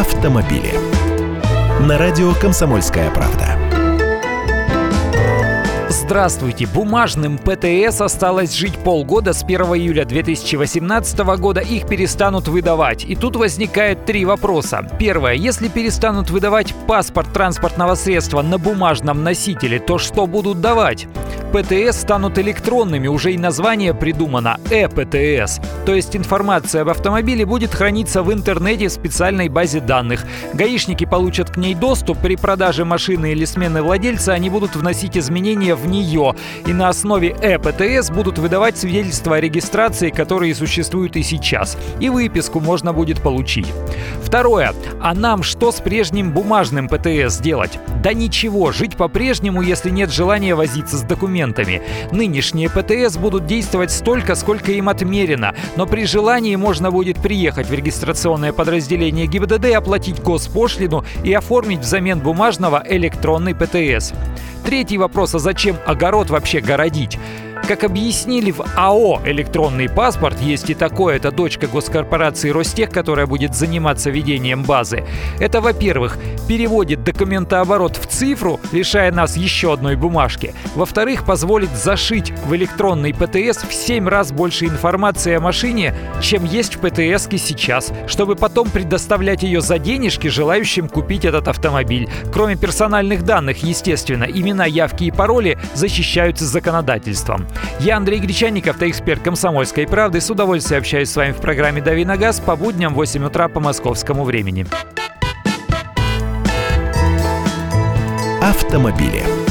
автомобили. На радио «Комсомольская правда». Здравствуйте! Бумажным ПТС осталось жить полгода. С 1 июля 2018 года их перестанут выдавать. И тут возникает три вопроса. Первое. Если перестанут выдавать паспорт транспортного средства на бумажном носителе, то что будут давать? ПТС станут электронными, уже и название придумано – ЭПТС. То есть информация об автомобиле будет храниться в интернете в специальной базе данных. Гаишники получат к ней доступ, при продаже машины или смены владельца они будут вносить изменения в нее. И на основе ЭПТС будут выдавать свидетельства о регистрации, которые существуют и сейчас. И выписку можно будет получить. Второе. А нам что с прежним бумажным ПТС делать? Да ничего, жить по-прежнему, если нет желания возиться с документами. Нынешние ПТС будут действовать столько, сколько им отмерено, но при желании можно будет приехать в регистрационное подразделение ГИБДД, оплатить госпошлину и оформить взамен бумажного электронный ПТС. Третий вопрос, а зачем огород вообще городить? Как объяснили в АО «Электронный паспорт», есть и такое, это дочка госкорпорации Ростех, которая будет заниматься ведением базы. Это, во-первых, переводит документооборот в цифру, лишая нас еще одной бумажки. Во-вторых, позволит зашить в электронный ПТС в 7 раз больше информации о машине, чем есть в ПТС сейчас, чтобы потом предоставлять ее за денежки желающим купить этот автомобиль. Кроме персональных данных, естественно, имена, явки и пароли защищаются законодательством. Я Андрей Гречанников, эксперт «Комсомольской правды». С удовольствием общаюсь с вами в программе «Дави на газ» по будням в 8 утра по московскому времени. Автомобили.